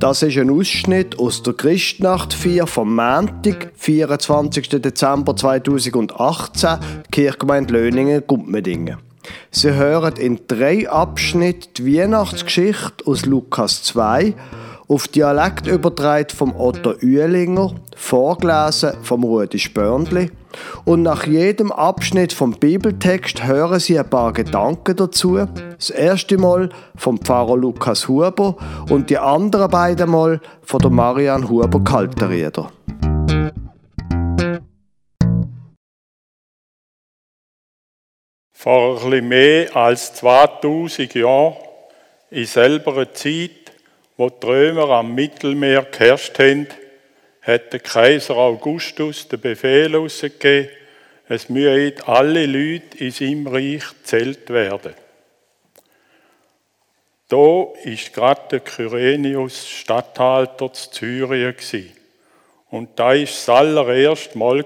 Das ist ein Ausschnitt aus der Christnacht 4 vom Montag, 24. Dezember 2018, Kirchgemeinde Löningen, Gumpmedingen. Sie hören in drei Abschnitten die Weihnachtsgeschichte aus Lukas 2 auf Dialekt übertragen vom Otto Uehlinger, vorgelesen vom Rudi Spörnli. Und nach jedem Abschnitt vom Bibeltext hören Sie ein paar Gedanken dazu. Das erste Mal vom Pfarrer Lukas Huber und die anderen beiden Mal von der Marian Huber Kalterieder. Vor bisschen mehr als 2000 Jahren, in selber Zeit, wo die Römer am Mittelmeer geherrscht haben, hat der Kaiser Augustus den Befehl ausgegeben, es müssen alle Leute in seinem Reich zählt werden. Da war gerade der Kyrenius Statthalter zu Syrien. Und da war das allererste Mal,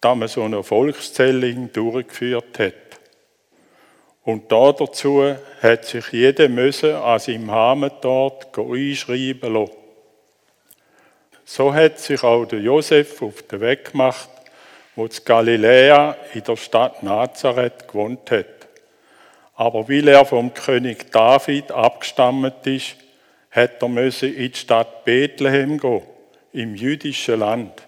dass man so eine Volkszählung durchgeführt hat. Und da dazu hat sich jeder müssen an seinem Heimatort einschreiben lassen. So hat sich auch der Josef auf den Weg gemacht, wo zu Galiläa in der Stadt Nazareth gewohnt hat. Aber weil er vom König David abgestammt ist, hat er müssen in die Stadt Bethlehem gehen, im jüdischen Land.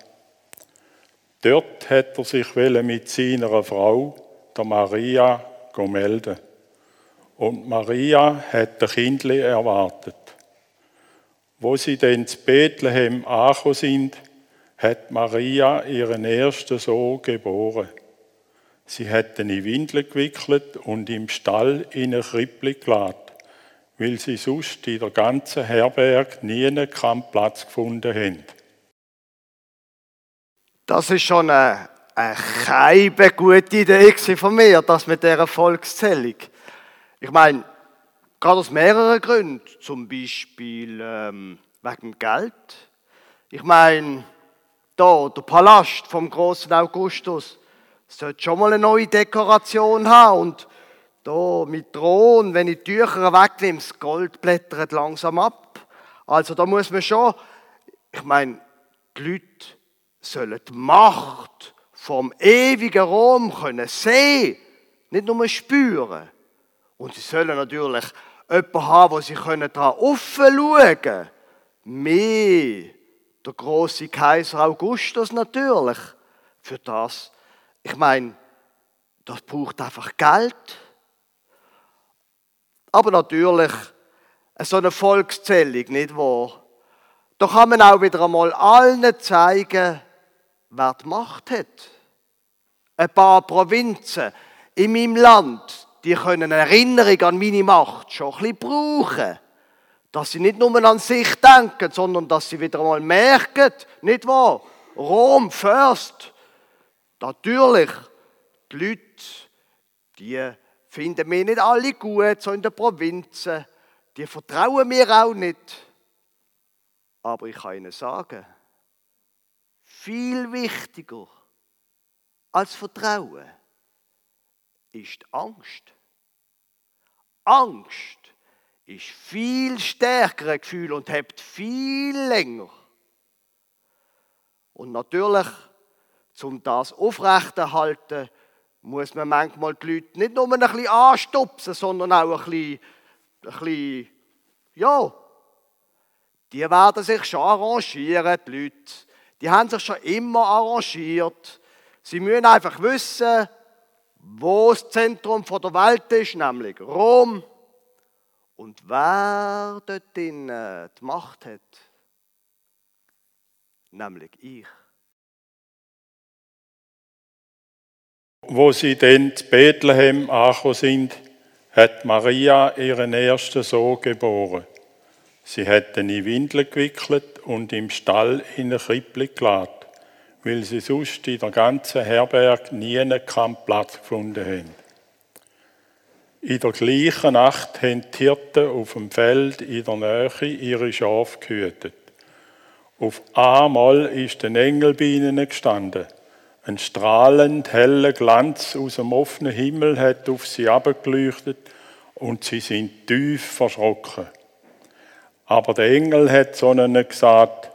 Dort hat er sich mit seiner Frau, der Maria, melden. Und Maria hat ein Kindle erwartet. Wo sie dann zu Bethlehem angekommen sind, hat Maria ihren ersten Sohn geboren. Sie hat ihn in Windeln gewickelt und im Stall in eine Krippli geladen, weil sie sonst in der ganzen Herberg nie einen Platz gefunden haben. Das ist schon eine eine keine gute Idee von mir, das mit dieser Volkszählung. Ich meine, gerade aus mehreren Gründen. Zum Beispiel ähm, wegen Geld. Ich meine, da, der Palast vom großen Augustus sollte schon mal eine neue Dekoration haben. Und da mit Thron, wenn ich die Tücher wegnehme, das Gold blättert langsam ab. Also da muss man schon, ich meine, die Leute sollen die Macht vom ewigen Rom können sehen, nicht nur spüren. Und sie sollen natürlich jemanden haben, wo sie können daran schauen können. Mehr der große Kaiser Augustus natürlich. Für das, ich meine, das braucht einfach Geld. Aber natürlich, so eine Volkszählung, nicht wahr? Da kann man auch wieder einmal allen zeigen, wer die Macht hat. Ein paar Provinzen in meinem Land, die können eine Erinnerung an meine Macht schon ein bisschen brauchen. Dass sie nicht nur an sich denken, sondern dass sie wieder einmal merken, nicht wahr? Rom first. Natürlich, die Leute, die finden mir nicht alle gut, so in den Provinzen. Die vertrauen mir auch nicht. Aber ich kann ihnen sagen, viel wichtiger als Vertrauen ist Angst. Angst ist viel stärker Gefühl und hebt viel länger. Und natürlich, um das aufrechterhalten, muss man manchmal die Leute nicht nur ein bisschen anstupsen, sondern auch ein bisschen, ein bisschen ja, die werden sich schon arrangieren, die Leute. Die haben sich schon immer arrangiert. Sie müssen einfach wissen, wo das Zentrum der Welt ist, nämlich Rom. Und wer dort die Macht hat, nämlich ich. Wo sie dann zu Bethlehem angekommen sind, hat Maria ihren ersten Sohn geboren. Sie hat ihn in Windeln gewickelt und im Stall in eine Krippli geladen, weil sie sonst in der ganzen Herberg nie einen Platz gefunden haben. In der gleichen Nacht haben die Hirten auf dem Feld in der Nähe ihre Schafe gehütet. Auf einmal ist ein Engel bei ihnen gestanden. Ein strahlend heller Glanz aus dem offenen Himmel hat auf sie abgeleuchtet und sie sind tief verschrocken. Aber der Engel hat zu ihnen gesagt,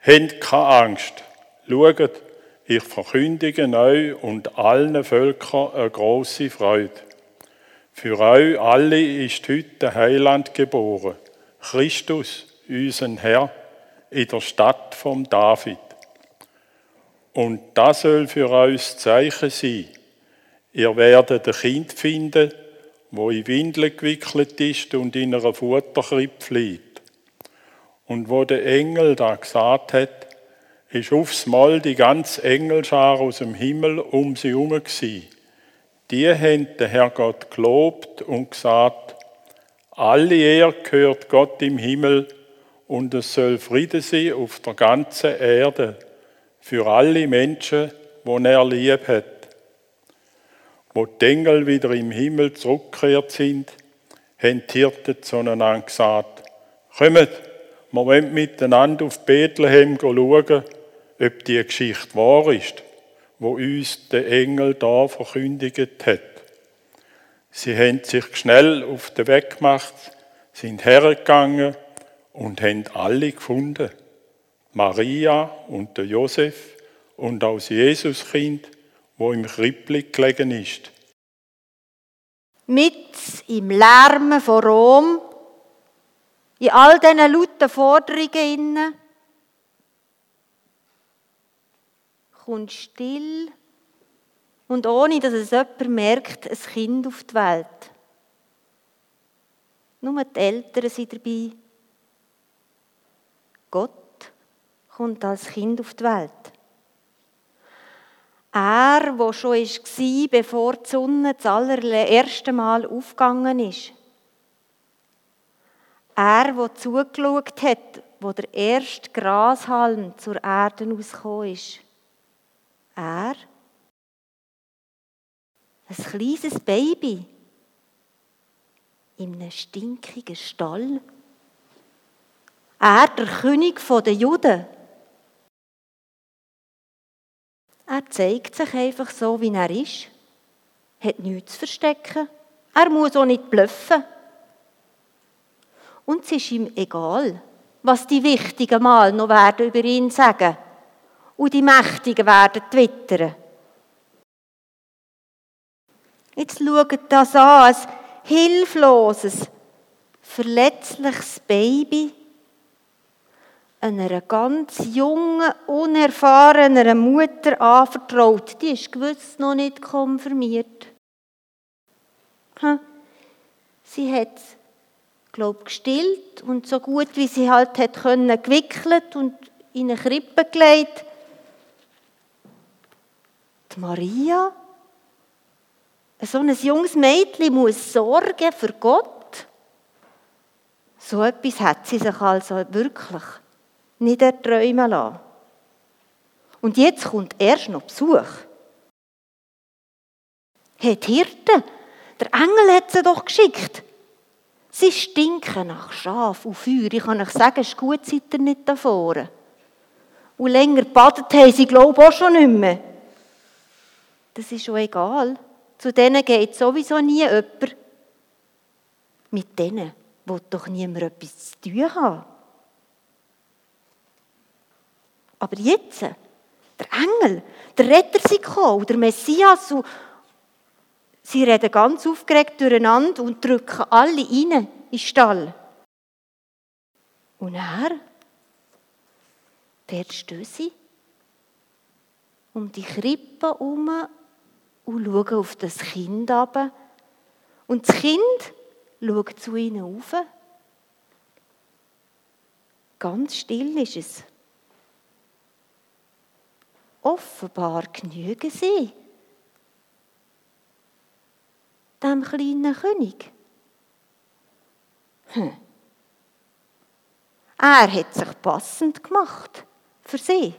Habt keine Angst, schaut, ich verkündige euch und allen Völkern eine große Freude. Für euch alle ist heute der Heiland geboren, Christus, unser Herr, in der Stadt vom David. Und das soll für euch das Zeichen sein. Ihr werdet ein Kind finden, wo in Windeln gewickelt ist und in einer Futterkrippe liegt. Und wo der Engel da gesagt hat, ist aufs Mal die ganze Engelschar aus dem Himmel um sie herum gewesen. Die haben den Herrgott gelobt und gesagt, alle Ehre gehört Gott im Himmel und es soll Friede sein auf der ganzen Erde für alle Menschen, die er lieb hat. Wo die Engel wieder im Himmel zurückgekehrt sind, haben die Hirten zueinander gesagt, kommt, wir wollen miteinander auf Bethlehem schauen, ob die Geschichte wahr ist wo uns der Engel da verkündigt hat. Sie haben sich schnell auf den Weg gemacht, sind hergegangen und haben alle gefunden. Maria und der Josef und auch das Jesuskind, wo im Krippli gelegen ist. Mit im Lärm von Rom, in all diesen lauten Forderungen kommt still und ohne dass es jemand merkt, ein Kind auf die Welt. Nur die Eltern sind dabei. Gott kommt als Kind auf die Welt. Er, wo schon war, bevor die Sonne das allererste Mal aufgegangen ist. Er, der zugeschaut hat, wo der erste Grashalm zur Erde ausgekommen ist er, ein kleines Baby, in einem stinkigen Stall. Er, der König der Juden. Er zeigt sich einfach so, wie er ist. Hat nichts zu verstecken. Er muss auch nicht bluffen. Und es ist ihm egal, was die Wichtigen mal noch werden über ihn sagen und die Mächtigen werden twittern. Jetzt schaut das an, ein hilfloses, verletzliches Baby einer ganz jungen, unerfahrenen Mutter anvertraut. Die ist gewiss noch nicht konfirmiert. Sie hat es, glaube gestillt und so gut wie sie halt hat können gewickelt und in eine Krippe gelegt. Maria, so ein junges Mädchen muss sorgen für Gott. So etwas hat sie sich also wirklich nicht erträumen lassen. Und jetzt kommt erst noch Besuch. Hey, die Hirte, der Engel hat sie doch geschickt. Sie stinken nach Schaf und Feuer. Ich kann euch sagen, es ist gut, seid ihr nicht da vorne. Und länger badet haben sie, glaube ich, auch schon nicht mehr das ist schon egal. Zu denen geht sowieso nie jemand. Mit denen will doch niemand etwas zu tun haben. Aber jetzt, der Engel, der Retter sind gekommen, der Messias, und sie reden ganz aufgeregt durcheinander und drücken alle rein in den Stall. Und er, dort stehen sie um die Krippe herum und schauen auf das Kind ab. Und das Kind schaut zu ihnen auf. Ganz still ist es. Offenbar genügen sie dem kleinen König. Hm. Er hat sich passend gemacht für sie.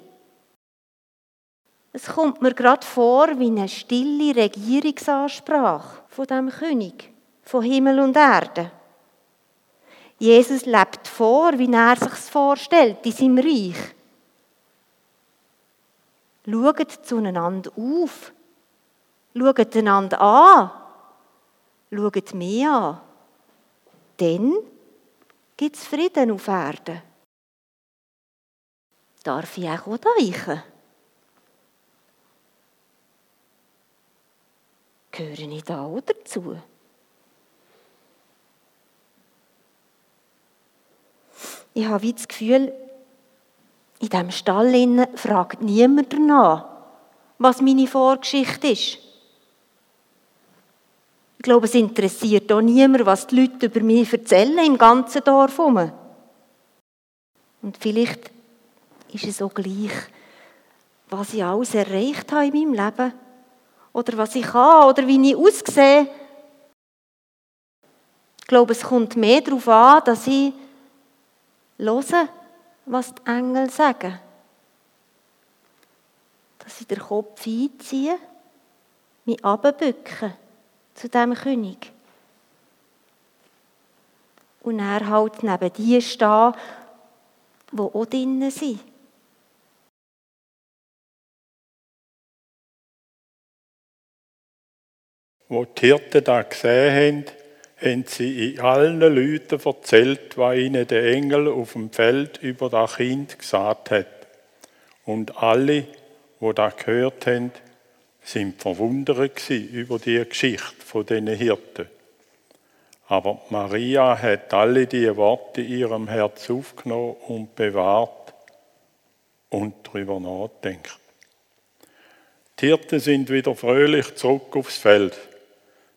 Es kommt mir gerade vor wie eine stille Regierungsansprache von dem König von Himmel und Erde. Jesus lebt vor, wie er sich vorstellt in seinem Reich. Schaut zueinander auf. Schaut einander an. Schaut mich an. Dann Gibt es Frieden auf Erden? Darf ich auch deichen? Gehöre ich da auch dazu? Ich habe wie das Gefühl, in diesem Stall fragt niemand danach, was meine Vorgeschichte ist. Ich glaube, es interessiert auch niemand, was die Leute über mich erzählen im ganzen Dorf herum. Und vielleicht ist es auch gleich, was ich alles erreicht habe in meinem Leben. Oder was ich kann, oder wie ich aussehe. Ich glaube, es kommt mehr darauf an, dass ich höre, was die Engel sagen. Dass ich den Kopf einziehe, mich abbücke zu dem König. Und er halt neben die stehen, die auch drinnen sind. Wo die Hirten das gesehen haben, haben sie in allen Leuten erzählt, was ihnen der Engel auf dem Feld über das Kind gesagt hat. Und alle, wo da gehört haben, sind verwundert über die Geschichte von diesen Hirten. Aber Maria hat alle diese Worte in ihrem Herz aufgenommen und bewahrt und darüber nachdenkt. Die Hirten sind wieder fröhlich zurück aufs Feld.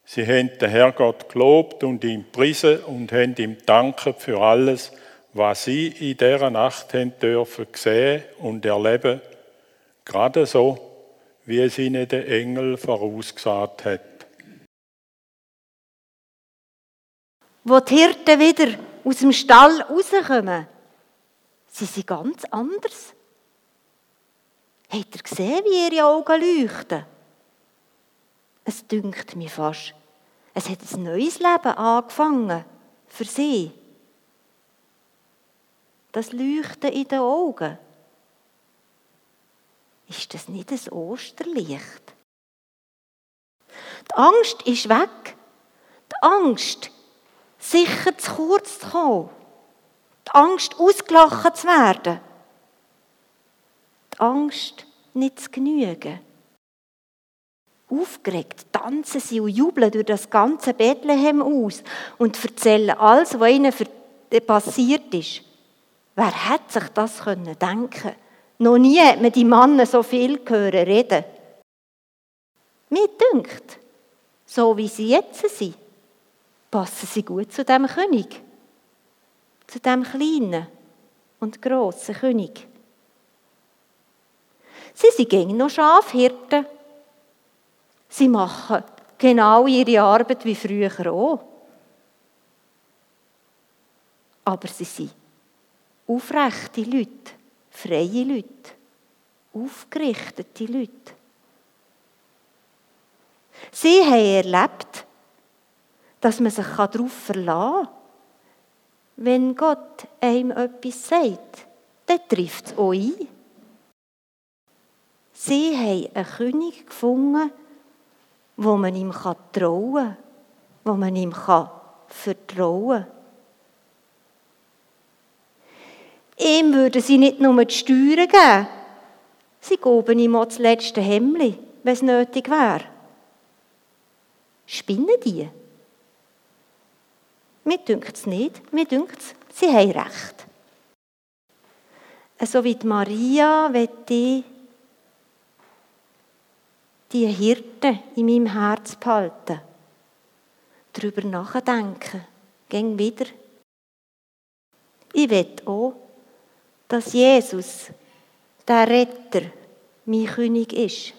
Sie haben den Herrgott gelobt und ihm priesen und haben ihm danken für alles, was sie in dieser Nacht haben dürfen sehen und erleben, gerade so, wie es ihnen der Engel vorausgesagt hat. Wo die Hirten wieder aus dem Stall rauskommen, sie sind ganz anders. Habt ihr gesehen, wie ihre Augen leuchten? Es dünkt mir fast, es hat ein neues Leben angefangen für sie. Das Leuchten in den Augen. Ist das nicht ein Osterlicht? Die Angst ist weg. Die Angst, sicher zu kurz zu kommen. Die Angst, ausgelacht zu werden. Die Angst, nicht zu genügen. Aufgeregt tanzen sie und jubeln durch das ganze Bethlehem aus und erzählen alles, was ihnen passiert ist. Wer hätte sich das denken können? Noch nie hat man die Männer so viel hören reden. Mir dünkt, so wie sie jetzt sind, passen sie gut zu dem König. Zu dem kleinen und grossen König. Sie sind noch Schafhirten Sie machen genau ihre Arbeit wie früher auch. Aber sie sind aufrechte Leute, freie Leute, aufgerichtete Leute. Sie haben erlebt, dass man sich darauf verlassen kann. Wenn Gott einem etwas sagt, dann trifft es auch ein. Sie haben einen König gefunden, wo man ihm trauen kann, wo man ihm vertrauen kann. Ihm würden sie nicht nur die Steuern geben, sie geben ihm auch das letzte Hemmli, wenn es nötig wäre. Spinnen die? Mir dünkt es nicht, mir dünkt es, sie haben recht. So wie die Maria wird ich die Hirte in meinem Herz behalten. Darüber nachdenken. Gehen wieder. Ich will auch, dass Jesus, der Retter, mein König ist.